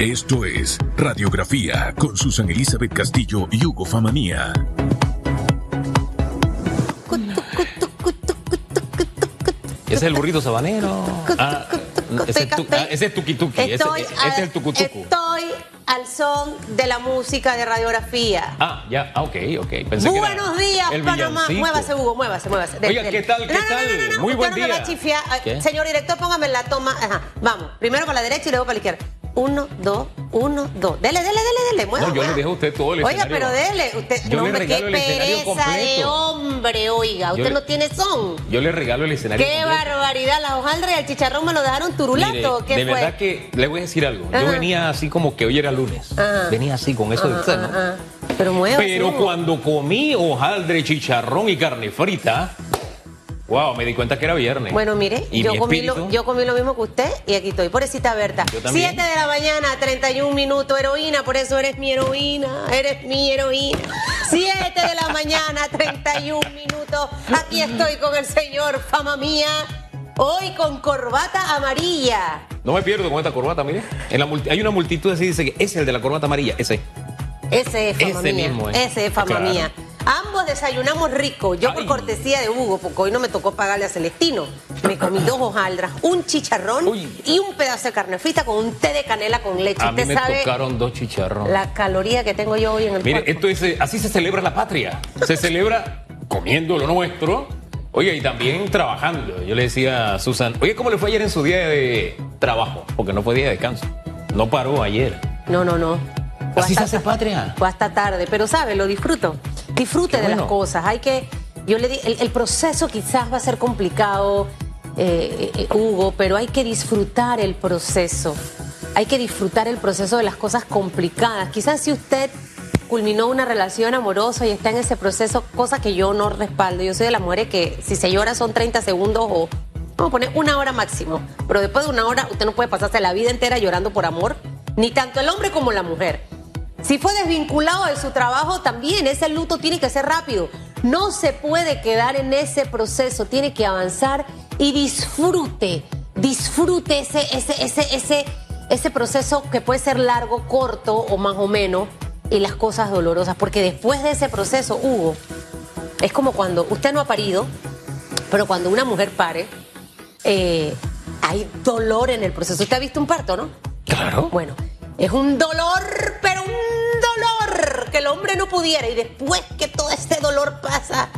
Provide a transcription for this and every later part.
Esto es Radiografía con Susan Elizabeth Castillo y Hugo Famanía. Ese es el burrito sabanero. Ah, ese, es tu, ah, ese es tuki tuki. Ese, es el tucutucu. estoy al son de la música de radiografía. Ah, ya, ah, ok, ok. Pensé que era Buenos días, Panamá. Muévase, Hugo, muévase, muévase. Oiga. ¿qué tal, qué No, tal? No, no, no, Muy buen no me va a día. Señor director, póngame la toma. Ajá, vamos. Primero para la derecha y luego para la izquierda. Uno, dos, uno, dos. Dele, dele, dele, dele. Mueva, No, yo le dejo a usted todo el Oiga, escenario. pero dele. Usted, Yo no, hombre, qué pereza de hombre, oiga. Usted le- no tiene son. Yo le regalo el escenario. Qué completo. barbaridad. La hojaldra y el chicharrón me lo dejaron turulato. Mire, ¿Qué de fue? verdad que le voy a decir algo. Ajá. Yo venía así como que hoy era lunes. Ajá. Venía así con eso de usted, ¿no? Ah, Pero mueva. Pero cuando comí hojaldre, chicharrón y carne frita, wow, me di cuenta que era viernes. Bueno, mire, yo comí, lo, espíritu- yo comí lo mismo que usted y aquí estoy. Pobrecita Berta. Yo también. 7 de la mañana, 31 minutos, heroína, por eso eres mi heroína, eres mi heroína. 7 de la mañana, 31 minutos. Aquí estoy con el señor Fama Mía, hoy con corbata amarilla. No me pierdo con esta corbata, mire. En la multi- hay una multitud así dice que es el de la corbata amarilla, ese. Ese es Fama Ese Mía. mismo. Ese es Fama Claro. Mía. Ambos desayunamos rico. Yo por Ay. cortesía de Hugo, porque hoy no me tocó pagarle a Celestino. Me comí dos hojaldras, un chicharrón Uy. y un pedazo de carne frita con un té de canela con leche. A mí me sabe tocaron dos chicharrones. la caloría que tengo yo hoy en el Mire, cuerpo. esto es, eh, así se celebra la patria. Se celebra comiendo lo nuestro. Oye, y también trabajando. Yo le decía a Susan, oye, ¿cómo le fue ayer en su día de trabajo? Porque no fue día de descanso. No paró ayer. No, no, no. Fue Así se hasta- hace patria. Fue hasta tarde, pero sabe, lo disfruto. Disfrute Qué de las cosas. Hay que, yo le di, el, el proceso quizás va a ser complicado, eh, eh, Hugo, pero hay que disfrutar el proceso. Hay que disfrutar el proceso de las cosas complicadas. Quizás si usted culminó una relación amorosa y está en ese proceso, cosa que yo no respaldo. Yo soy de las mujeres que si se llora son 30 segundos o vamos a poner una hora máximo. Pero después de una hora usted no puede pasarse la vida entera llorando por amor, ni tanto el hombre como la mujer. Si fue desvinculado de su trabajo, también ese luto tiene que ser rápido. No se puede quedar en ese proceso, tiene que avanzar y disfrute, disfrute ese, ese, ese, ese, ese proceso que puede ser largo, corto o más o menos, y las cosas dolorosas. Porque después de ese proceso, Hugo, es como cuando usted no ha parido, pero cuando una mujer pare, eh, hay dolor en el proceso. Usted ha visto un parto, ¿no? Claro. Bueno, es un dolor, pero un que el hombre no pudiera. Y después que todo ese dolor pasa,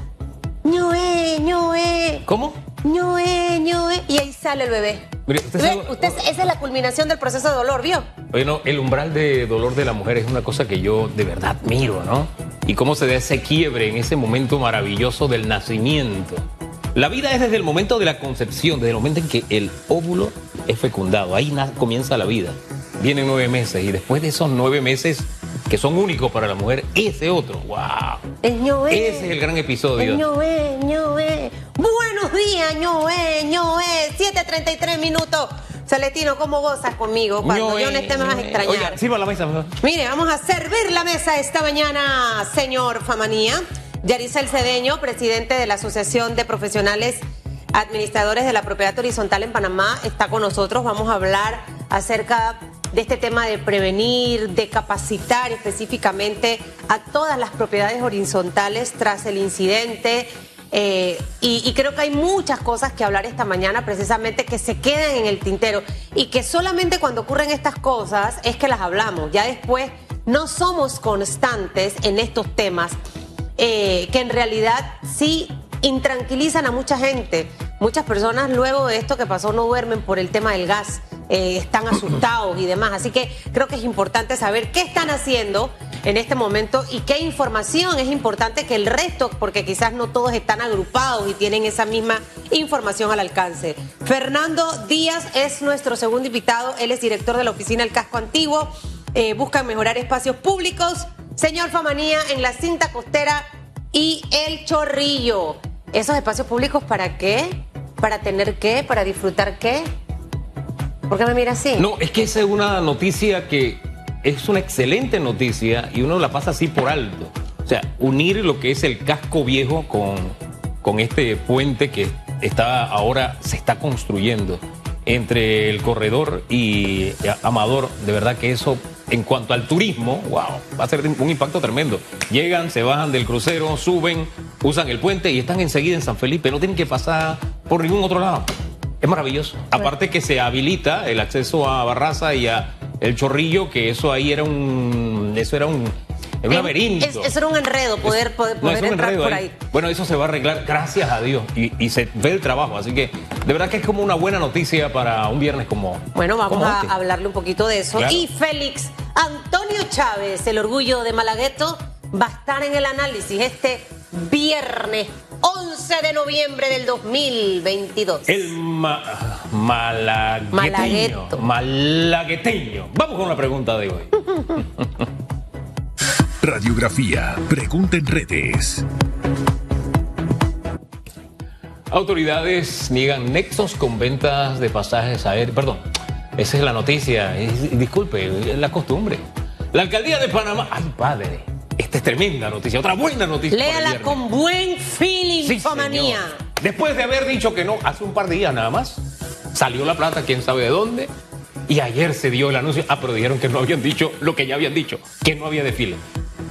ñoe, ñoe, ¿Cómo? ñoe, ñoe, y ahí sale el bebé. Mire, usted sabe- Usted- esa es la culminación del proceso de dolor, ¿vio? Bueno, el umbral de dolor de la mujer es una cosa que yo de verdad miro, ¿no? Y cómo se da ese quiebre en ese momento maravilloso del nacimiento. La vida es desde el momento de la concepción, desde el momento en que el óvulo es fecundado. Ahí comienza la vida. Vienen nueve meses y después de esos nueve meses que son únicos para la mujer, ese otro, wow. Es ñoe. Ese es el gran episodio. ñoe, ñoe. Buenos días, ñoe, ñoe. 7.33 minutos. Celestino, ¿cómo gozas conmigo? Cuando Ñoe, yo no esté me vas a ñoe. extrañar. Oiga, sirva la mesa, mejor. Mire, vamos a servir la mesa esta mañana, señor Famanía. Yaricel Cedeño, presidente de la Asociación de Profesionales Administradores de la Propiedad Horizontal en Panamá, está con nosotros. Vamos a hablar acerca de este tema de prevenir, de capacitar específicamente a todas las propiedades horizontales tras el incidente. Eh, y, creo que hay muchas cosas que hablar esta mañana precisamente que se quedan en el tintero y que solamente cuando ocurren estas cosas es que las hablamos. Ya después no somos constantes en estos temas eh, que en realidad sí intranquilizan a mucha gente. Muchas personas luego de esto que pasó no duermen por el tema del gas, eh, están asustados y demás. Así que creo que es importante saber qué están haciendo en este momento y qué información es importante que el resto, porque quizás no todos están agrupados y tienen esa misma información al alcance. Fernando Díaz es nuestro segundo invitado, él es director de la oficina El Casco Antiguo, eh, buscan mejorar espacios públicos. Señor Famanía, en la cinta costera y el chorrillo. ¿Esos espacios públicos para qué? ¿Para tener qué? ¿Para disfrutar qué? ¿Por qué me mira así? No, es que esa es una noticia que es una excelente noticia y uno la pasa así por alto. O sea, unir lo que es el casco viejo con, con este puente que está ahora se está construyendo. entre el corredor y Amador, de verdad que eso en cuanto al turismo, wow, va a ser un impacto tremendo. Llegan, se bajan del crucero, suben, usan el puente y están enseguida en San Felipe, no tienen que pasar por ningún otro lado. Es maravilloso. Aparte que se habilita el acceso a Barraza y a El Chorrillo, que eso ahí era un eso era un es un laberinto. eso era un enredo, poder, poder, entrar por ahí. Bueno, eso se va a arreglar, gracias a Dios. Y, se ve el trabajo. Así que de verdad que es como una buena noticia para un viernes como. Bueno, vamos a este. hablarle un poquito de eso. Y Félix Antonio Chávez, el orgullo de Malagueto, va a estar en el análisis este viernes 11 de noviembre del 2022. El malagueteño. Malagueteño. Vamos con la pregunta de hoy. Radiografía. Pregunta en redes. Autoridades niegan nexos con ventas de pasajes aéreos. Perdón, esa es la noticia. Disculpe, es la costumbre. La alcaldía de Panamá. ¡Ay, padre! Esta es tremenda noticia. Otra buena noticia. Léala con buen feeling, sí, Después de haber dicho que no, hace un par de días nada más, salió la plata, quién sabe de dónde. Y ayer se dio el anuncio. Ah, pero dijeron que no habían dicho lo que ya habían dicho, que no había desfile.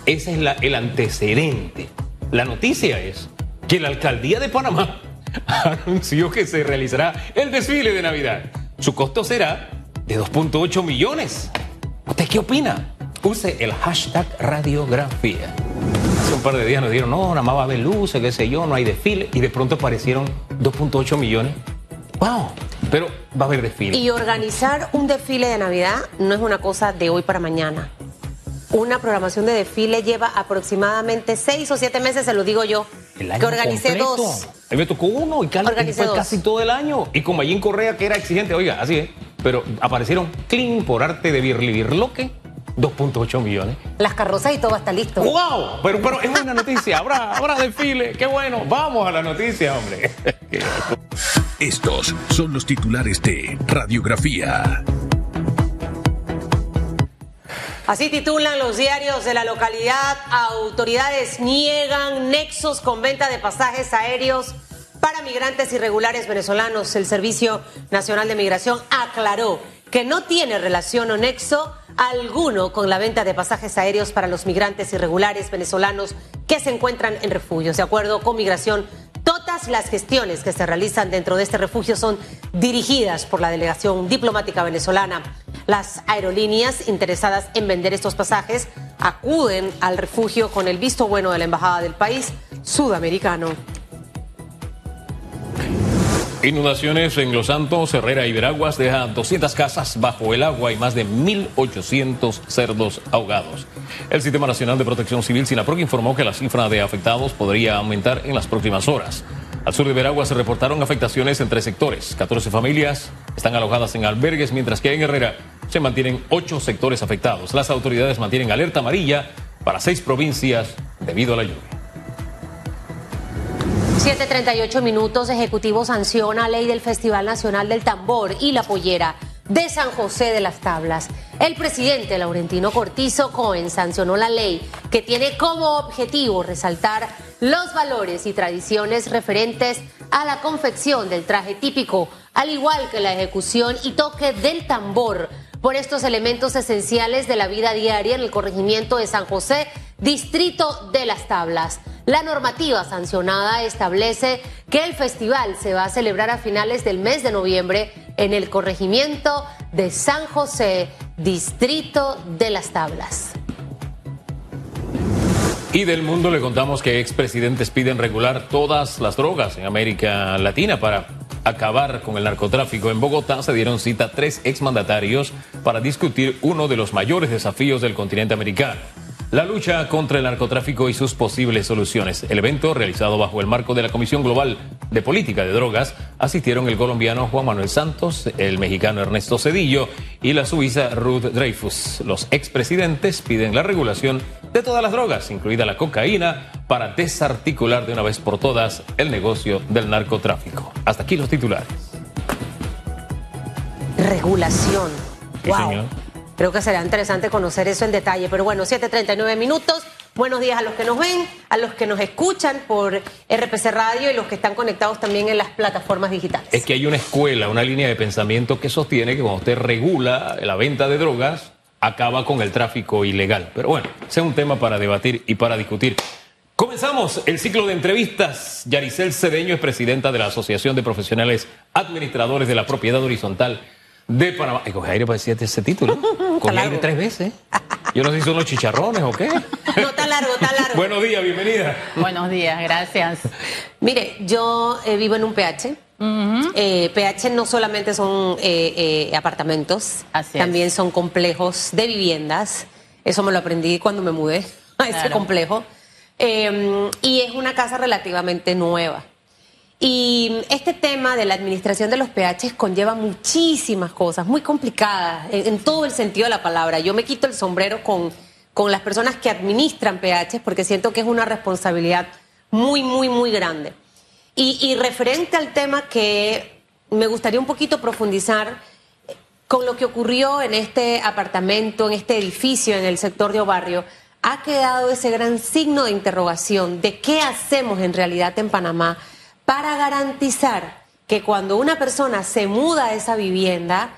Ese es el antecedente. La noticia es que la alcaldía de Panamá anunció que se realizará el desfile de Navidad. Su costo será de 2.8 millones. ¿Usted qué opina? Use el hashtag radiografía. Hace un par de días nos dijeron, no, nada más va a haber luces, qué sé yo, no hay desfile. Y de pronto aparecieron 2.8 millones. ¡Wow! Pero va a haber desfile. Y organizar un desfile de Navidad no es una cosa de hoy para mañana. Una programación de desfile lleva aproximadamente seis o siete meses, se lo digo yo. que organicé dos. A mí me tocó uno y casi, fue casi todo el año. Y con Mayín Correa, que era exigente, oiga, así es. Pero aparecieron clean por arte de Birli Birloque. 2.8 millones. Las carrozas y todo está listo. ¡Wow! Pero, pero es una noticia. Habrá, habrá desfile. ¡Qué bueno! Vamos a la noticia, hombre. Estos son los titulares de Radiografía. Así titulan los diarios de la localidad. Autoridades niegan nexos con venta de pasajes aéreos para migrantes irregulares venezolanos. El Servicio Nacional de Migración aclaró que no tiene relación o nexo alguno con la venta de pasajes aéreos para los migrantes irregulares venezolanos que se encuentran en refugios. De acuerdo con Migración, todas las gestiones que se realizan dentro de este refugio son dirigidas por la delegación diplomática venezolana. Las aerolíneas interesadas en vender estos pasajes acuden al refugio con el visto bueno de la embajada del país sudamericano. Inundaciones en Los Santos, Herrera y Veraguas dejan 200 casas bajo el agua y más de 1.800 cerdos ahogados. El Sistema Nacional de Protección Civil, SINAPROC, informó que la cifra de afectados podría aumentar en las próximas horas. Al sur de Veragua se reportaron afectaciones en tres sectores. 14 familias están alojadas en albergues, mientras que en Herrera se mantienen ocho sectores afectados. Las autoridades mantienen alerta amarilla para seis provincias debido a la lluvia. 7.38 minutos, Ejecutivo sanciona ley del Festival Nacional del Tambor y la Pollera de San José de las Tablas. El presidente Laurentino Cortizo Cohen sancionó la ley que tiene como objetivo resaltar los valores y tradiciones referentes a la confección del traje típico, al igual que la ejecución y toque del tambor por estos elementos esenciales de la vida diaria en el corregimiento de San José, distrito de las tablas. La normativa sancionada establece que el festival se va a celebrar a finales del mes de noviembre en el corregimiento de San José, distrito de las tablas. Y del mundo le contamos que expresidentes piden regular todas las drogas en América Latina para acabar con el narcotráfico. En Bogotá se dieron cita tres exmandatarios para discutir uno de los mayores desafíos del continente americano. La lucha contra el narcotráfico y sus posibles soluciones. El evento, realizado bajo el marco de la Comisión Global de Política de Drogas, asistieron el colombiano Juan Manuel Santos, el mexicano Ernesto Cedillo y la suiza Ruth Dreyfus. Los expresidentes piden la regulación de todas las drogas, incluida la cocaína, para desarticular de una vez por todas el negocio del narcotráfico. Hasta aquí los titulares. Regulación. wow. Creo que será interesante conocer eso en detalle. Pero bueno, 7.39 minutos. Buenos días a los que nos ven, a los que nos escuchan por RPC Radio y los que están conectados también en las plataformas digitales. Es que hay una escuela, una línea de pensamiento que sostiene que cuando usted regula la venta de drogas, acaba con el tráfico ilegal. Pero bueno, es un tema para debatir y para discutir. Comenzamos el ciclo de entrevistas. Yaricel Cedeño es presidenta de la Asociación de Profesionales Administradores de la Propiedad Horizontal de Panamá. Y coge aire para decir ese título. Coge aire tres veces. Yo no sé si son los chicharrones o qué. No, está largo, está largo. Buenos días, bienvenida. Buenos días, gracias. Mire, yo eh, vivo en un PH. Eh, PH no solamente son eh, eh, apartamentos, Así es. también son complejos de viviendas. Eso me lo aprendí cuando me mudé a ese Claro. complejo. Eh, y es una casa relativamente nueva. Y este tema de la administración de los PHs conlleva muchísimas cosas, muy complicadas, en, todo el sentido de la palabra. Yo me quito el sombrero con, con las personas que administran PHs porque siento que es una responsabilidad muy, muy, muy grande. Y, y referente al tema que me gustaría un poquito profundizar eh, con lo que ocurrió en este apartamento, en este edificio, en el sector de Obarrio, ha quedado ese gran signo de interrogación de qué hacemos en realidad en Panamá para garantizar que cuando una persona se muda a esa vivienda,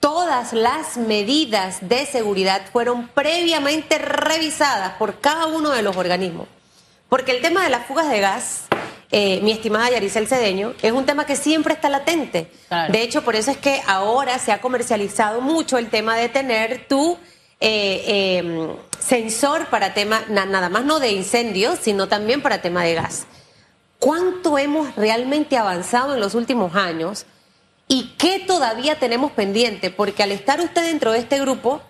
todas las medidas de seguridad fueron previamente revisadas por cada uno de los organismos. Porque el tema de las fugas de gas, eh, mi estimada Yaricel Cedeño, es un tema que siempre está latente. Claro. De hecho, por eso es que ahora se ha comercializado mucho el tema de tener tu eh, eh, sensor para tema, na- nada más no de incendios, sino también para tema de gas. ¿Cuánto hemos realmente avanzado en los últimos años? ¿Y qué todavía tenemos pendiente? Porque al estar usted dentro de este grupo,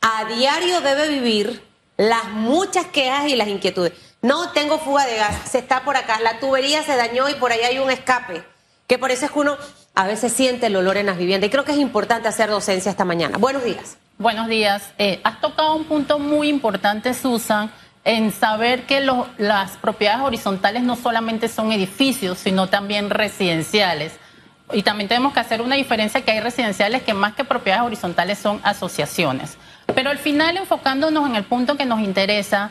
a diario debe vivir las muchas quejas y las inquietudes. No tengo fuga de gas, se está por acá, la tubería se dañó y por ahí hay un escape. Que por eso es que uno a veces siente el olor en las viviendas. Y creo que es importante hacer docencia esta mañana. Buenos días. Buenos días. Eh, has tocado un punto muy importante, Susan, en saber que las propiedades horizontales no solamente son edificios, sino también residenciales. Y también tenemos que hacer una diferencia que hay residenciales que más que propiedades horizontales son asociaciones. Pero al final, enfocándonos en el punto que nos interesa,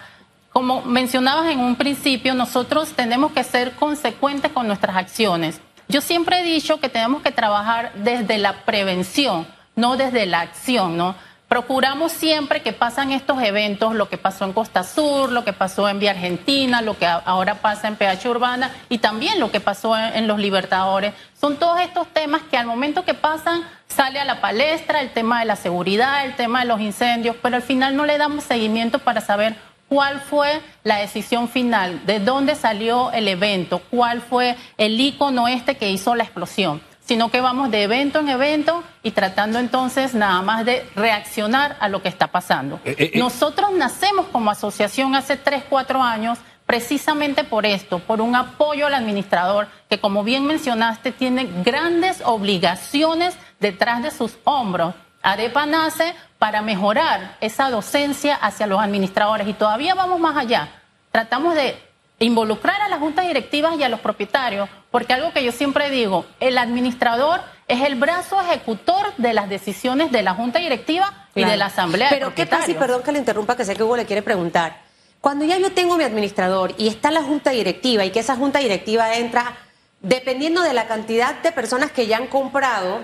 como mencionabas en un principio, nosotros tenemos que ser consecuentes con nuestras acciones. Yo siempre he dicho que tenemos que trabajar desde la prevención, no desde la acción, ¿no? Procuramos siempre que pasan estos eventos, lo que pasó en Costa Sur, lo que pasó en Vía Argentina, lo que ahora pasa en PH Urbana y también lo que pasó en, en Los Libertadores. Son todos estos temas que al momento que pasan sale a la palestra el tema de la seguridad, el tema de los incendios, pero al final no le damos seguimiento para saber cuál fue la decisión final, de dónde salió el evento, cuál fue el icono este que hizo la explosión, sino que vamos de evento en evento y tratando entonces nada más de reaccionar a lo que está pasando. Eh, eh, eh. Nosotros nacemos como asociación hace 3, 4 años precisamente por esto, por un apoyo al administrador que como bien mencionaste tiene grandes obligaciones detrás de sus hombros. ADEPA nace para mejorar esa docencia hacia los administradores y todavía vamos más allá. Tratamos de involucrar a las juntas directivas y a los propietarios, porque algo que yo siempre digo, el administrador es el brazo ejecutor de las decisiones de la junta directiva y de la asamblea. de Pero ¿qué pasa? Y perdón que le interrumpa, que sé que Hugo le quiere preguntar. Cuando ya yo tengo mi administrador y está la junta directiva y que esa junta directiva entra, dependiendo de la cantidad de personas que ya han comprado,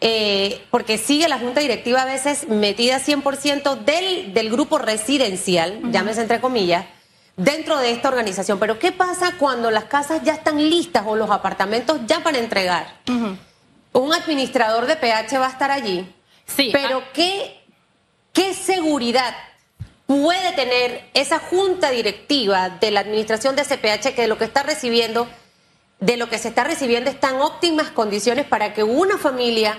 eh, porque sigue la junta directiva a veces metida 100% del, del grupo residencial, llámese entre comillas, dentro de esta organización. Pero ¿qué pasa cuando las casas ya están listas o los apartamentos ya para entregar? Un administrador de PH va a estar allí. Sí, Pero ¿qué, ¿qué seguridad puede tener esa junta directiva de la administración de CPH que de lo que está recibiendo, de lo que se está recibiendo está en óptimas condiciones para que una familia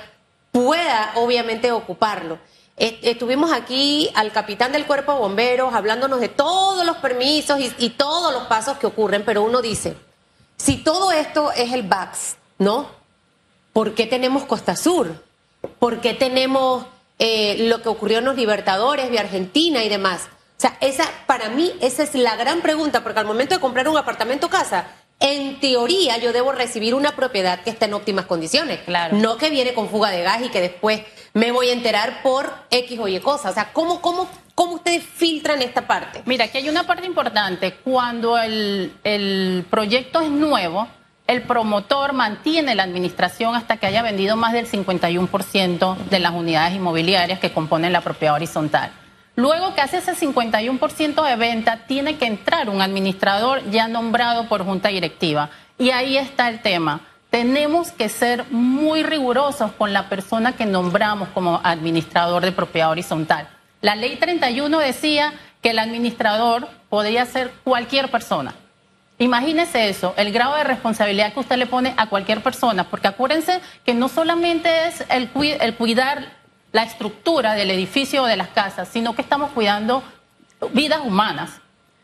pueda obviamente ocuparlo? Estuvimos aquí al capitán del cuerpo de bomberos hablándonos de todos los permisos y, y todos los pasos que ocurren, pero uno dice, si todo esto es el VAX, ¿no? ¿Por qué tenemos Costa Sur? ¿Por qué tenemos eh, lo que ocurrió en los Libertadores de Argentina y demás? O sea, esa, para mí, esa es la gran pregunta, porque al momento de comprar un apartamento o casa, en teoría yo debo recibir una propiedad que está en óptimas condiciones. Claro. No que viene con fuga de gas y que después me voy a enterar por X o Y cosas. O sea, ¿cómo, cómo, cómo usted ustedes filtran esta parte? Mira, aquí hay una parte importante. Cuando el, el proyecto es nuevo, el promotor mantiene la administración hasta que haya vendido más del 51% de las unidades inmobiliarias que componen la propiedad horizontal. Luego que hace ese 51% de venta, tiene que entrar un administrador ya nombrado por junta directiva. Y ahí está el tema. Tenemos que ser muy rigurosos con la persona que nombramos como administrador de propiedad horizontal. La ley 31 decía que el administrador podría ser cualquier persona. Imagínese eso, el grado de responsabilidad que usted le pone a cualquier persona, porque acuérdense que no solamente es el, el cuidar la estructura del edificio o de las casas, sino que estamos cuidando vidas humanas.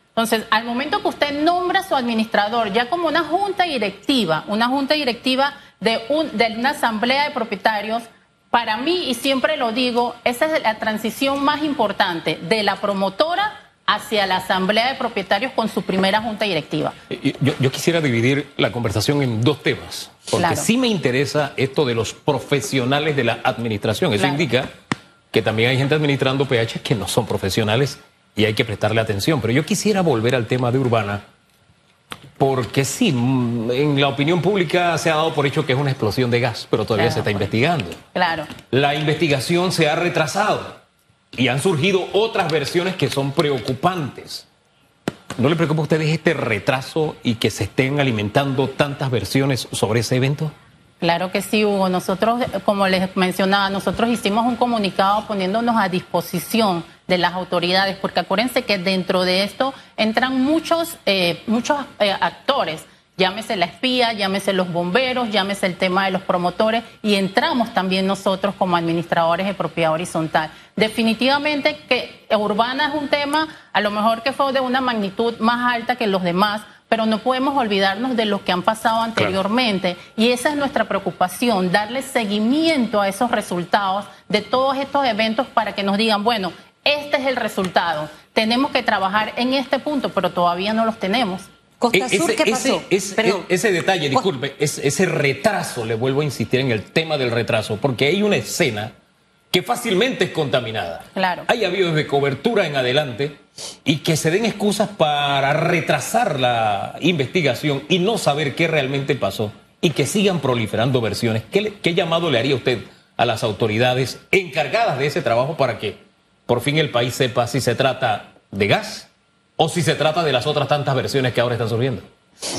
Entonces, al momento que usted nombra a su administrador ya como una junta directiva, una junta directiva de, un, de una asamblea de propietarios, para mí, y siempre lo digo, esa es la transición más importante de la promotora hacia la asamblea de propietarios con su primera junta directiva. Yo, quisiera dividir la conversación en dos temas, porque sí me interesa esto de los profesionales de la administración. Eso indica que también hay gente administrando PH que no son profesionales y hay que prestarle atención. Pero yo quisiera volver al tema de Urbana, porque sí, en la opinión pública se ha dado por hecho que es una explosión de gas, pero todavía se está investigando. Claro. La investigación se ha retrasado y han surgido otras versiones que son preocupantes. ¿No le preocupa a ustedes este retraso y que se estén alimentando tantas versiones sobre ese evento? Claro que sí, Hugo. Nosotros, como les mencionaba, nosotros hicimos un comunicado poniéndonos a disposición de las autoridades, porque acuérdense que dentro de esto entran muchos, eh, muchos eh, actores Llámese la espía, llámese los bomberos, llámese el tema de los promotores y entramos también nosotros como administradores de propiedad horizontal. Definitivamente que urbana es un tema a lo mejor que fue de una magnitud más alta que los demás, pero no podemos olvidarnos de lo que han pasado anteriormente y esa es nuestra preocupación, darle seguimiento a esos resultados de todos estos eventos para que nos digan, bueno, este es el resultado, tenemos que trabajar en este punto, pero todavía no los tenemos. Costa e-, Sur, ¿qué pasó? Ese, ese detalle, disculpe, ese retraso, le vuelvo a insistir en el tema del retraso, porque hay una escena que fácilmente es contaminada. Claro. Hay aviones de cobertura en adelante y que se den excusas para retrasar la investigación y no saber qué realmente pasó y que sigan proliferando versiones. ¿Qué, qué llamado le haría usted a las autoridades encargadas de ese trabajo para que por fin el país sepa si se trata de gas? O si se trata de las otras tantas versiones que ahora están surgiendo?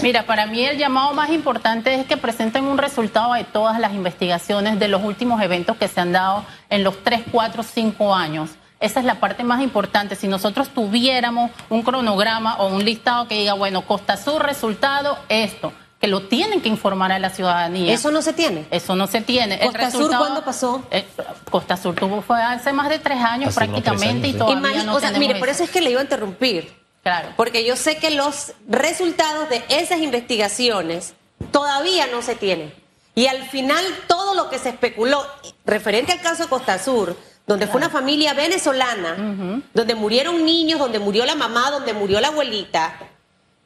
Mira, para mí el llamado más importante es que presenten un resultado de todas las investigaciones de los últimos eventos que se han dado en los 3, 4, 5 años. Esa es la parte más importante. Si nosotros tuviéramos un cronograma o un listado que diga, bueno, Costa Sur, resultado, esto, que lo tienen que informar a la ciudadanía. ¿Eso no se tiene? Eso no se tiene. ¿Costa Sur cuándo pasó? Eh, Costa Sur tuvo, fue hace más de tres años prácticamente y todavía no o sea, Mire, por eso es que le iba a interrumpir Claro. Porque yo sé que los resultados de esas investigaciones todavía no se tienen. Y al final todo lo que se especuló referente al caso Costa Sur, donde fue una familia venezolana, donde murieron niños, donde murió la mamá, donde murió la abuelita,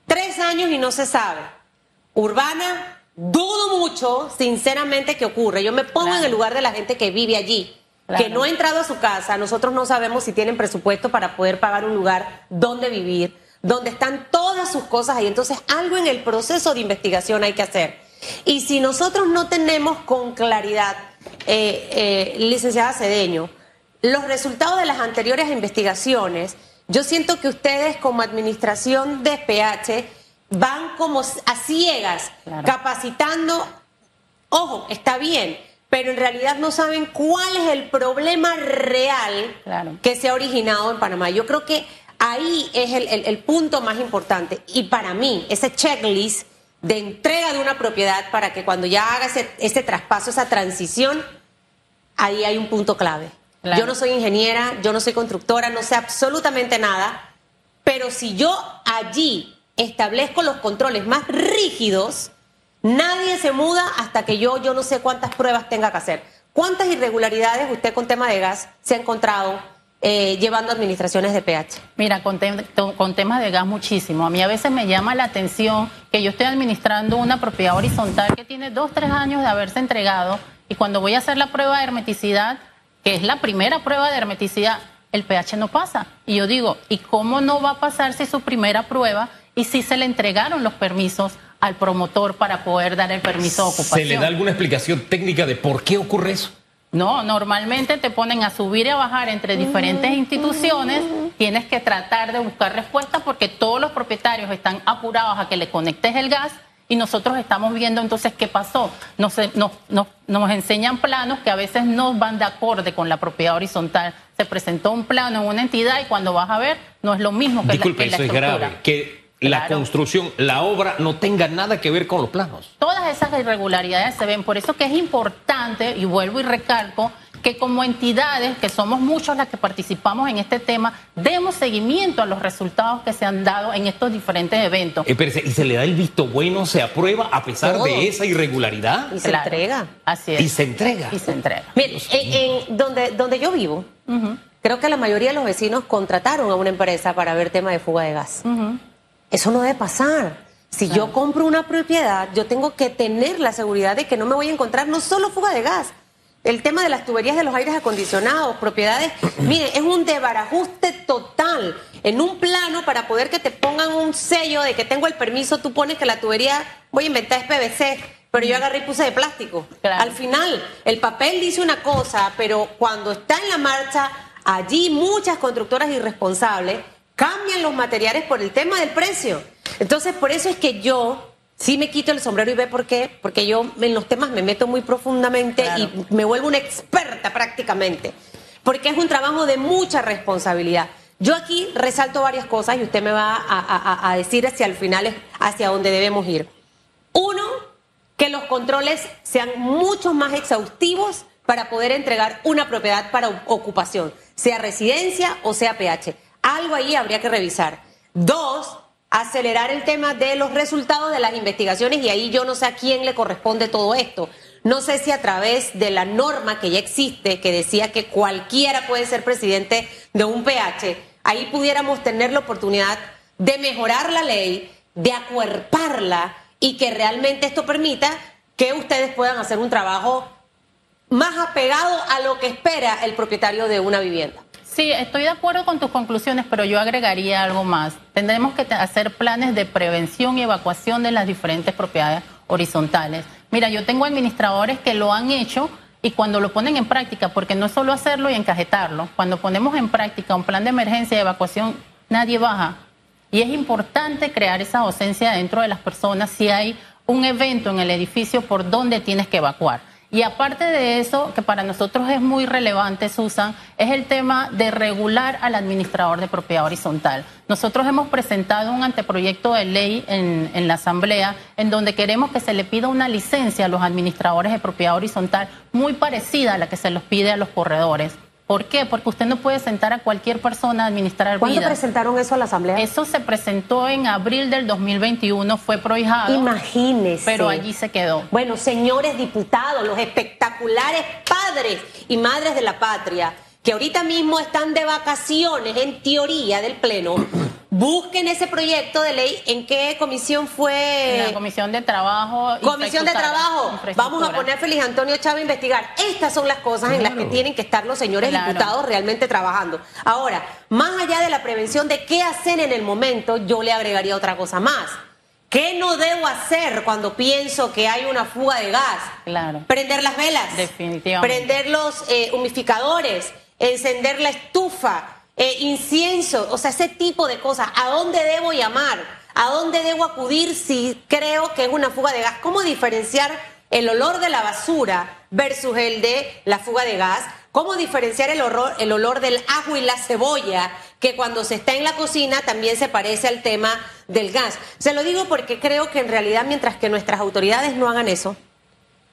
tres años y no se sabe. Urbana, dudo mucho, sinceramente, que ocurre. Yo me pongo en el lugar de la gente que vive allí que no ha entrado a su casa, nosotros no sabemos si tienen presupuesto para poder pagar un lugar donde vivir, donde están todas sus cosas ahí. Entonces, algo en el proceso de investigación hay que hacer. Y si nosotros no tenemos con claridad, eh, eh, licenciada Cedeño, los resultados de las anteriores investigaciones, yo siento que ustedes como administración de PH van como a ciegas, capacitando, ojo, está bien, pero en realidad no saben cuál es el problema real que se ha originado en Panamá. Yo creo que ahí es el, punto más importante. Y para mí, ese checklist de entrega de una propiedad para que cuando ya haga ese, traspaso, esa transición, ahí hay un punto clave. Yo no soy ingeniera, yo no soy constructora, no sé absolutamente nada, pero si yo allí establezco los controles más rígidos, Nadie se muda hasta que yo, yo no sé cuántas pruebas tenga que hacer. ¿Cuántas irregularidades usted con tema de gas se ha encontrado eh, llevando administraciones de pH? Mira, con, con temas de gas muchísimo. A mí a veces me llama la atención que yo estoy administrando una propiedad horizontal que tiene dos, tres años de haberse entregado y cuando voy a hacer la prueba de hermeticidad, que es la primera prueba de hermeticidad, el pH no pasa. Y yo digo, ¿y cómo no va a pasar si su primera prueba y si se le entregaron los permisos al promotor para poder dar el permiso de ocupación? ¿Se le da alguna explicación técnica de por qué ocurre eso? No, normalmente te ponen a subir y a bajar entre diferentes instituciones, tienes que tratar de buscar respuestas porque todos los propietarios están apurados a que le conectes el gas y nosotros estamos viendo entonces qué pasó. Nos, nos, nos, enseñan planos que a veces no van de acorde con la propiedad horizontal. Se presentó un plano en una entidad y cuando vas a ver no es lo mismo que, Disculpe, la, que eso es grave. Que la construcción, la obra no tenga nada que ver con los planos. Todas esas irregularidades se ven, por eso que es importante, y vuelvo y recalco, que como entidades, que somos muchos las que participamos en este tema, demos seguimiento a los resultados que se han dado en estos diferentes eventos. Eh, ¿Y se le da el visto bueno, se aprueba a pesar de esa irregularidad? Y se entrega. Así es. Y se entrega. Y se entrega. Mire, en, donde, donde yo vivo, creo que la mayoría de los vecinos contrataron a una empresa para ver tema de fuga de gas. Eso no debe pasar. Si yo compro una propiedad, yo tengo que tener la seguridad de que no me voy a encontrar no solo fuga de gas, el tema de las tuberías de los aires acondicionados, propiedades, mire, es un debarajuste total. En un plano, para poder que te pongan un sello de que tengo el permiso, tú pones que la tubería, voy a inventar, es PVC, pero yo agarré y puse de plástico. Al final, el papel dice una cosa, pero cuando está en la marcha, allí muchas constructoras irresponsables cambian los materiales por el tema del precio. Entonces, por eso es que yo sí me quito el sombrero y ve por qué, porque yo en los temas me meto muy profundamente y me vuelvo una experta prácticamente, porque es un trabajo de mucha responsabilidad. Yo aquí resalto varias cosas y usted me va a, a decir hacia el final es hacia dónde debemos ir. Uno, que los controles sean mucho más exhaustivos para poder entregar una propiedad para ocupación, sea residencia o sea PH. Algo ahí habría que revisar. Dos, acelerar el tema de los resultados de las investigaciones y ahí yo no sé a quién le corresponde todo esto. No sé si a través de la norma que ya existe, que decía que cualquiera puede ser presidente de un PH, ahí pudiéramos tener la oportunidad de mejorar la ley, de acuerparla y que realmente esto permita que ustedes puedan hacer un trabajo más apegado a lo que espera el propietario de una vivienda. Sí, estoy de acuerdo con tus conclusiones, pero yo agregaría algo más. Tendremos que hacer planes de prevención y evacuación de las diferentes propiedades horizontales. Mira, yo tengo administradores que lo han hecho y cuando lo ponen en práctica, porque no es solo hacerlo y encajetarlo, cuando ponemos en práctica un plan de emergencia y evacuación, nadie baja. Y es importante crear esa docencia dentro de las personas si hay un evento en el edificio por donde tienes que evacuar. Y aparte de eso, que para nosotros es muy relevante, Susan, es el tema de regular al administrador de propiedad horizontal. Nosotros hemos presentado un anteproyecto de ley en, la Asamblea en donde queremos que se le pida una licencia a los administradores de propiedad horizontal muy parecida a la que se los pide a los corredores. ¿Por qué? Porque usted no puede sentar a cualquier persona a administrar ¿Cuándo presentaron eso a la Asamblea? Eso se presentó en abril del 2021, fue prohijado. Imagínese. Pero allí se quedó. Bueno, señores diputados, los espectaculares padres y madres de la patria, que ahorita mismo están de vacaciones, en teoría, del Pleno, busquen ese proyecto de ley. ¿En qué comisión fue? En la Comisión de Trabajo. Comisión de Trabajo. Vamos a poner a Feliz Antonio Chávez a investigar. Estas son las cosas en las que tienen que estar los señores diputados realmente trabajando. Ahora, más allá de la prevención de qué hacer en el momento, yo le agregaría otra cosa más. ¿Qué no debo hacer cuando pienso que hay una fuga de gas? Claro. Prender las velas. Definitivamente. Prender los eh, humificadores, encender la estufa eh, incienso, o sea, ese tipo de cosas. ¿A dónde debo llamar? ¿A dónde debo acudir si creo que es una fuga de gas? ¿Cómo diferenciar el olor de la basura versus el de la fuga de gas? ¿Cómo diferenciar el, el olor del ajo y la cebolla, que cuando se está en la cocina también se parece al tema del gas? Se lo digo porque creo que en realidad mientras que nuestras autoridades no hagan eso,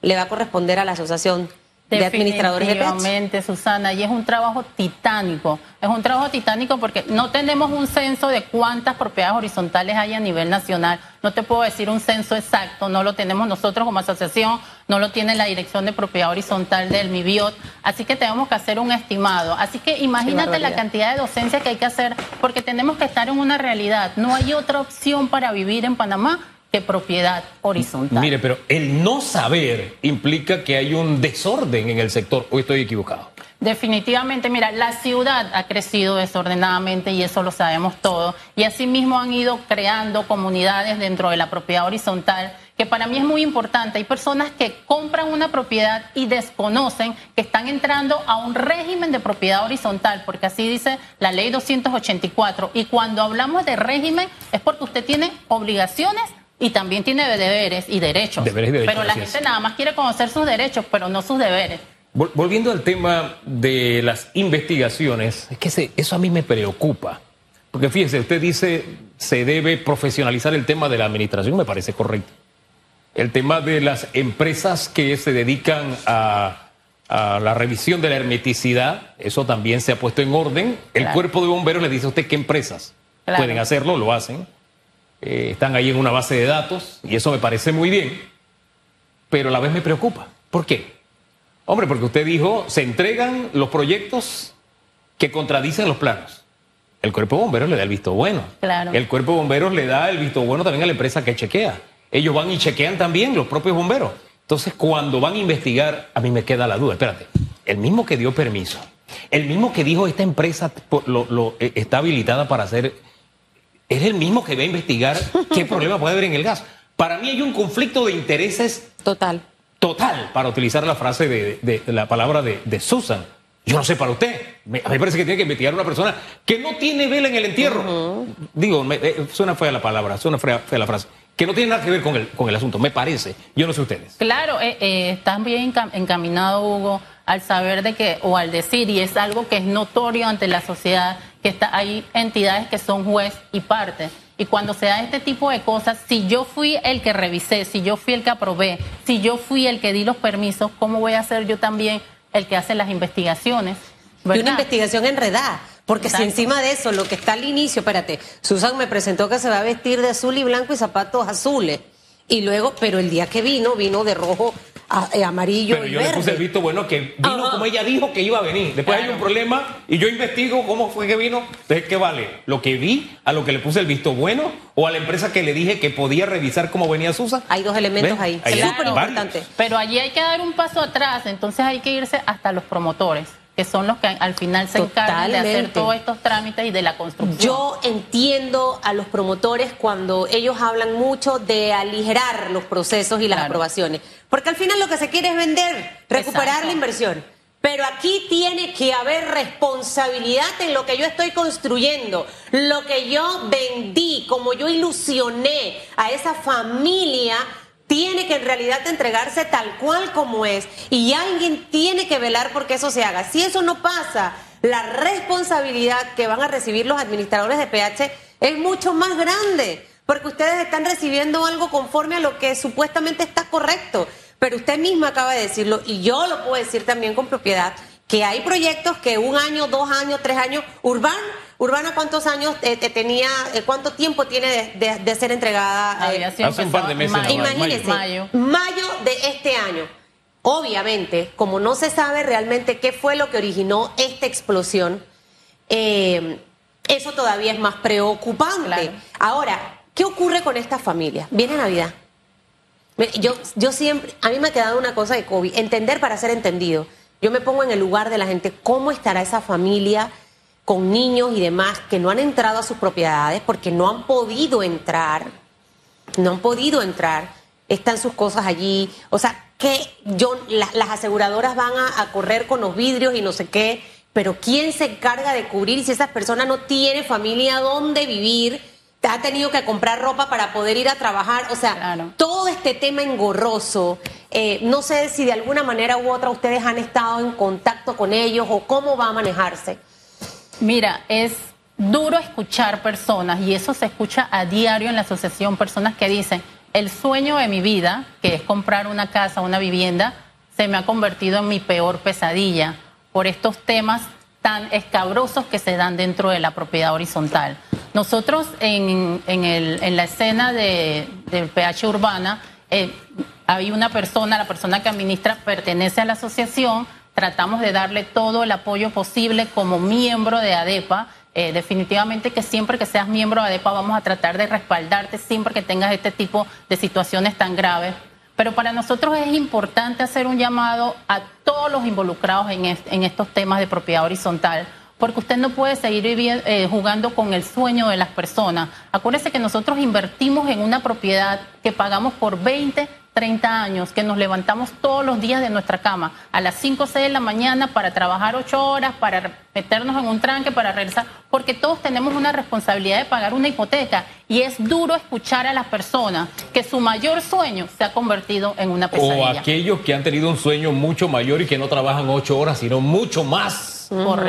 le va a corresponder a la asociación de administradores de Susana, y es un trabajo titánico. Es un trabajo titánico porque no tenemos un censo de cuántas propiedades horizontales hay a nivel nacional. No te puedo decir un censo exacto, no lo tenemos nosotros como asociación, no lo tiene la Dirección de Propiedad Horizontal del MIBIOT, así que tenemos que hacer un estimado. Así que imagínate la cantidad de docencia que hay que hacer porque tenemos que estar en una realidad. No hay otra opción para vivir en Panamá que propiedad horizontal. Mire, pero el no saber implica que hay un desorden en el sector, o estoy equivocado. Definitivamente, mira, la ciudad ha crecido desordenadamente y eso lo sabemos todos. Y asimismo han ido creando comunidades dentro de la propiedad horizontal, que para mí es muy importante. Hay personas que compran una propiedad y desconocen que están entrando a un régimen de propiedad horizontal, porque así dice la ley 284. Y cuando hablamos de régimen es porque usted tiene obligaciones y también tiene deberes y derechos. Deberes y derechos, pero la es. gente nada más quiere conocer sus derechos, pero no sus deberes. Vol- Volviendo al tema de las investigaciones, es que se- eso a mí me preocupa. Porque fíjese, usted dice se debe profesionalizar el tema de la administración, me parece correcto. El tema de las empresas que se dedican a, a la revisión de la hermeticidad, eso también se ha puesto en orden. El Claro. cuerpo de bomberos le dice a usted qué empresas Claro. pueden hacerlo, lo hacen. Eh, están ahí en una base de datos y eso me parece muy bien, pero a la vez me preocupa. ¿Por qué? Hombre, porque usted dijo, se entregan los proyectos que contradicen los planos. El cuerpo de bomberos le da el visto bueno. Claro. El cuerpo de bomberos le da el visto bueno también a la empresa que chequea. Ellos van y chequean también los propios bomberos. Entonces, cuando van a investigar, a mí me queda la duda. Espérate, el mismo que dio permiso, el mismo que dijo esta empresa lo- lo- eh, está habilitada para hacer, es el mismo que va a investigar qué problema puede haber en el gas. Para mí hay un conflicto de intereses Total. total, para utilizar la frase de, de- de la palabra de, de Susan. Yo no sé para usted. Me- a mí me parece que tiene que investigar una persona que no tiene vela en el entierro. Digo, me- eh, suena fea la palabra, suena fea, fea la frase. Que no tiene nada que ver con el, con el asunto, me parece. Yo no sé ustedes. Claro, eh, eh, estás bien encam- encaminado, Hugo, al saber de que, o al decir, y es algo que es notorio ante la sociedad, que está, hay entidades que son juez y parte. Y cuando se da este tipo de cosas, si yo fui el que revisé, si yo fui el que aprobé, si yo fui el que di los permisos, ¿cómo voy a ser yo también el que hace las investigaciones? Y una ¿Verdad? investigación enredada. Porque si encima de eso, lo que está al inicio, espérate, Susan me presentó que se va a vestir de azul y blanco y zapatos azules. Y luego, pero el día que vino, vino de rojo, a- eh, amarillo Pero y yo le puse el visto bueno que vino Ajá. como ella dijo que iba a venir. Después hay un problema y yo investigo cómo fue que vino. Entonces, ¿qué vale? ¿Lo que vi, a lo que le puse el visto bueno o a la empresa que le dije que podía revisar cómo venía Susan? Hay dos elementos ahí. Súper importante. Pero allí hay que dar un paso atrás, entonces hay que irse hasta los promotores, que son los que al final se encargan de hacer todos estos trámites y de la construcción. Yo entiendo a los promotores cuando ellos hablan mucho de aligerar los procesos y las Claro. aprobaciones. Porque al final lo que se quiere es vender, recuperar Exacto. la inversión. Pero aquí tiene que haber responsabilidad en lo que yo estoy construyendo, lo que yo vendí, como yo ilusioné a esa familia, tiene que en realidad entregarse tal cual como es. Y alguien tiene que velar porque eso se haga. Si eso no pasa, la responsabilidad que van a recibir los administradores de PH es mucho más grande, porque ustedes están recibiendo algo conforme a lo que supuestamente está correcto. Pero usted misma acaba de decirlo, y yo lo puedo decir también con propiedad, que hay proyectos que un año, dos años, tres años, Urbana, Urbana ¿cuántos años eh, tenía, eh, cuánto tiempo tiene de, de- de ser entregada? eh, Había sido Hace un par de meses mayo. Imagínense, Mayo. mayo de este año. Obviamente, como no se sabe realmente qué fue lo que originó esta explosión, eh, eso todavía es más preocupante. Claro. Ahora, ¿qué ocurre con esta familia? Viene Navidad. Yo, yo siempre, a mí me ha quedado una cosa de COVID, entender para ser entendido. Yo me pongo en el lugar de la gente, ¿cómo estará esa familia con niños y demás que no han entrado a sus propiedades porque no han podido entrar? no han podido entrar, están sus cosas allí, o sea, que yo, la- las aseguradoras van a, a correr con los vidrios y no sé qué, pero ¿quién se encarga de cubrir si esa persona no tiene familia donde vivir? Ha tenido que comprar ropa para poder ir a trabajar, o sea, Claro. todo este tema engorroso, eh, no sé si de alguna manera u otra ustedes han estado en contacto con ellos o cómo va a manejarse. Mira, es duro escuchar personas, y eso se escucha a diario en la asociación, personas que dicen, el sueño de mi vida, que es comprar una casa, una vivienda, se me ha convertido en mi peor pesadilla por estos temas tan escabrosos que se dan dentro de la propiedad horizontal. Nosotros en, en el- en la escena de, del PH Urbana, eh, hay una persona, la persona que administra pertenece a la asociación, tratamos de darle todo el apoyo posible como miembro de ADEPA. Eh, definitivamente que siempre que seas miembro de ADEPA vamos a tratar de respaldarte siempre que tengas este tipo de situaciones tan graves. Pero para nosotros es importante hacer un llamado a todos los involucrados en, en estos temas de propiedad horizontal, porque usted no puede seguir eh, jugando con el sueño de las personas. Acuérdese que nosotros invertimos en una propiedad que pagamos por 20, 30 años, que nos levantamos todos los días de nuestra cama a las 5 o 6 de la mañana para trabajar 8 horas, para meternos en un tranque, para regresar, porque todos tenemos una responsabilidad de pagar una hipoteca y es duro escuchar a las personas que su mayor sueño se ha convertido en una pesadilla. O aquellos que han tenido un sueño mucho mayor y que no trabajan 8 horas, sino mucho más.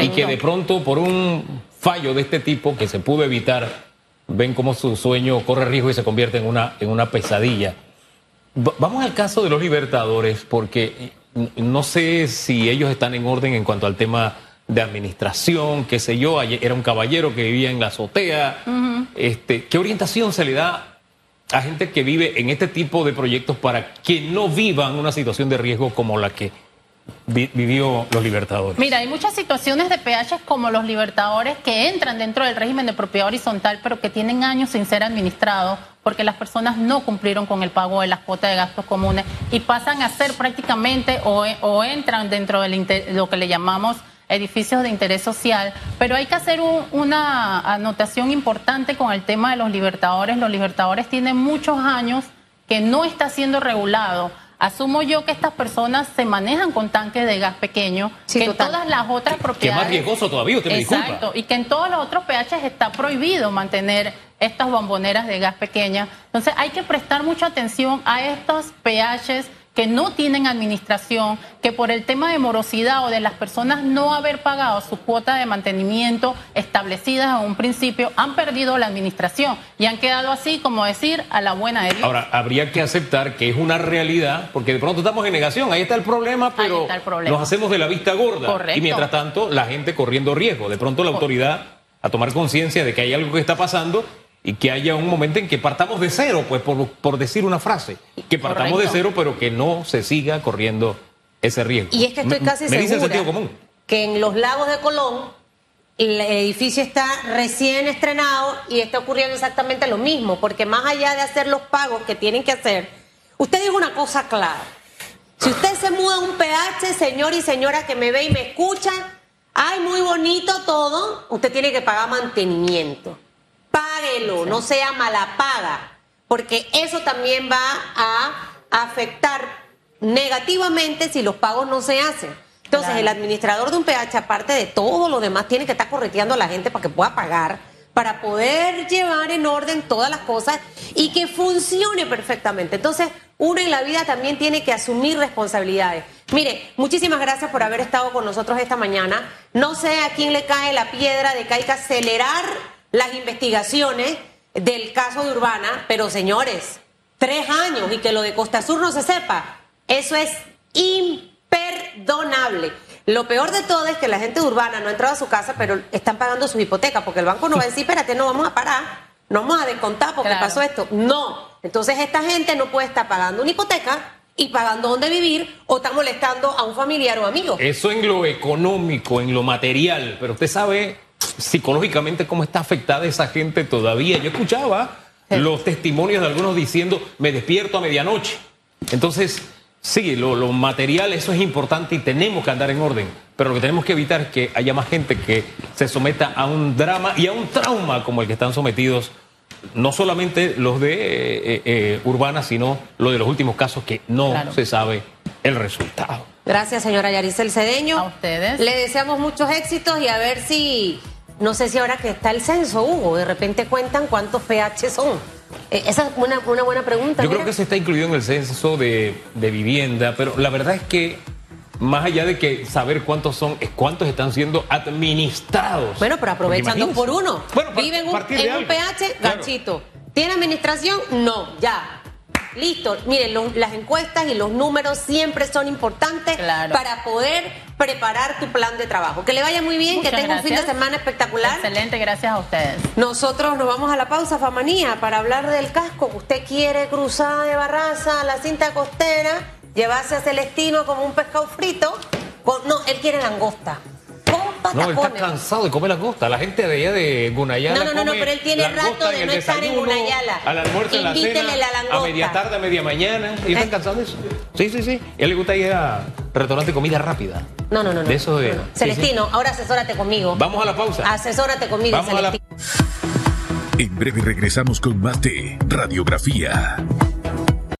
Y que de pronto por un fallo de este tipo que se pudo evitar, ven cómo su sueño corre riesgo y se convierte en una, en una pesadilla. Vamos al caso de los libertadores, porque no sé si ellos están en orden en cuanto al tema de administración, qué sé yo, era un caballero que vivía en la azotea. este, ¿Qué orientación se le da a gente que vive en este tipo de proyectos para que no vivan una situación de riesgo como la que vivió los libertadores? Mira, hay muchas situaciones de PH como los libertadores que entran dentro del régimen de propiedad horizontal, pero que tienen años sin ser administrados porque las personas no cumplieron con el pago de las cuotas de gastos comunes y pasan a ser prácticamente o, entran dentro de lo que le llamamos edificios de interés social, pero hay que hacer una anotación importante con el tema de los libertadores. Los libertadores tienen muchos años que no está siendo regulado Asumo yo que estas personas se manejan con tanques de gas pequeño, que en todas las otras propiedades. Que más riesgoso todavía, usted me Exacto, y que en todos los otros PHs está prohibido mantener estas bomboneras de gas pequeña. Entonces hay que prestar mucha atención a estos PHs que no tienen administración, que por el tema de morosidad o de las personas no haber pagado su cuota de mantenimiento establecidas en un principio, han perdido la administración y han quedado así, como decir, a la buena de Dios. Ahora, habría que aceptar que es una realidad, porque de pronto estamos en negación, ahí está el problema, pero nos hacemos de la vista gorda. Y mientras tanto, la gente corriendo riesgo. De pronto la autoridad a tomar conciencia de que hay algo que está pasando y que haya un momento en que partamos de cero, pues por, decir una frase, que partamos de cero, pero que no se siga corriendo ese riesgo. Y es que estoy casi me, dice sentido común. que en los lagos de Colón el edificio está recién estrenado y está ocurriendo exactamente lo mismo, porque más allá de hacer los pagos que tienen que hacer, usted dijo una cosa clara. Si usted se muda a un PH, señor y señora que me ve y me escucha, ay, muy bonito todo, usted tiene que pagar mantenimiento páguelo, no sea mala paga, porque eso también va a afectar negativamente si los pagos no se hacen. Entonces, el administrador de un PH, aparte de todo lo demás, tiene que estar correteando a la gente para que pueda pagar, para poder llevar en orden todas las cosas y que funcione perfectamente. Entonces, uno en la vida también tiene que asumir responsabilidades. Mire, muchísimas gracias por haber estado con nosotros esta mañana. No sé a quién le cae la piedra de que hay que acelerar las investigaciones del caso de Urbana, pero señores, tres años y que lo de Costa Sur no se sepa, eso es imperdonable. Lo peor de todo es que la gente de Urbana no ha entrado a su casa, pero están pagando su hipoteca, porque el banco no va a decir, espérate, no vamos a parar, no vamos a descontar porque pasó esto. No. Entonces esta gente no puede estar pagando una hipoteca y pagando dónde vivir o está molestando a un familiar o amigo. Eso en lo económico, en lo material, pero usted sabe psicológicamente cómo está afectada esa gente todavía. Yo escuchaba los testimonios de algunos diciendo, me despierto a medianoche. Entonces, sí, lo, lo, material, eso es importante y tenemos que andar en orden. Pero lo que tenemos que evitar es que haya más gente que se someta a un drama y a un trauma como el que están sometidos no solamente los de eh, eh, Urbana, sino los de los últimos casos que no se sabe el resultado. Gracias, señora Yaricel Cedeño. A ustedes. Le deseamos muchos éxitos y a ver si, no sé si ahora que está el censo, Hugo, de repente cuentan cuántos PH son. Eh, esa es una, buena pregunta. Yo creo que se está incluido en el censo de, de vivienda, pero la verdad es que más allá de que saber cuántos son, es cuántos están siendo administrados. Bueno, pero aprovechando por uno. Bueno, Viven en un PH, ganchito. ¿Tiene administración? No, ya. Listo. Miren, las encuestas y los números siempre son importantes para poder preparar tu plan de trabajo. Que le vaya muy bien, que tenga un fin de semana espectacular. Excelente, gracias a ustedes. Nosotros nos vamos a la pausa, Famanía, para hablar del casco. Usted quiere cruzar de Barraza a la cinta costera llevarse a Celestino como un pescado frito no, él quiere langosta. No, él está cansado de comer langosta. La gente de allá de Gunayala. No, no, no, no, pero él tiene rato de no estar en Gunayala. Al almuerzo, en la cena. la langosta. A media tarde, a media mañana. ¿Y están Eh. cansados de eso? Sí, sí, sí. A él le gusta ir a restaurante de comida rápida. No, no, no. no. De eso de. No, no. sí, sí. Celestino, ahora asesórate conmigo. Vamos a la pausa. Asesórate conmigo, Vamos a la Celestino. En breve regresamos con más de Radiografía.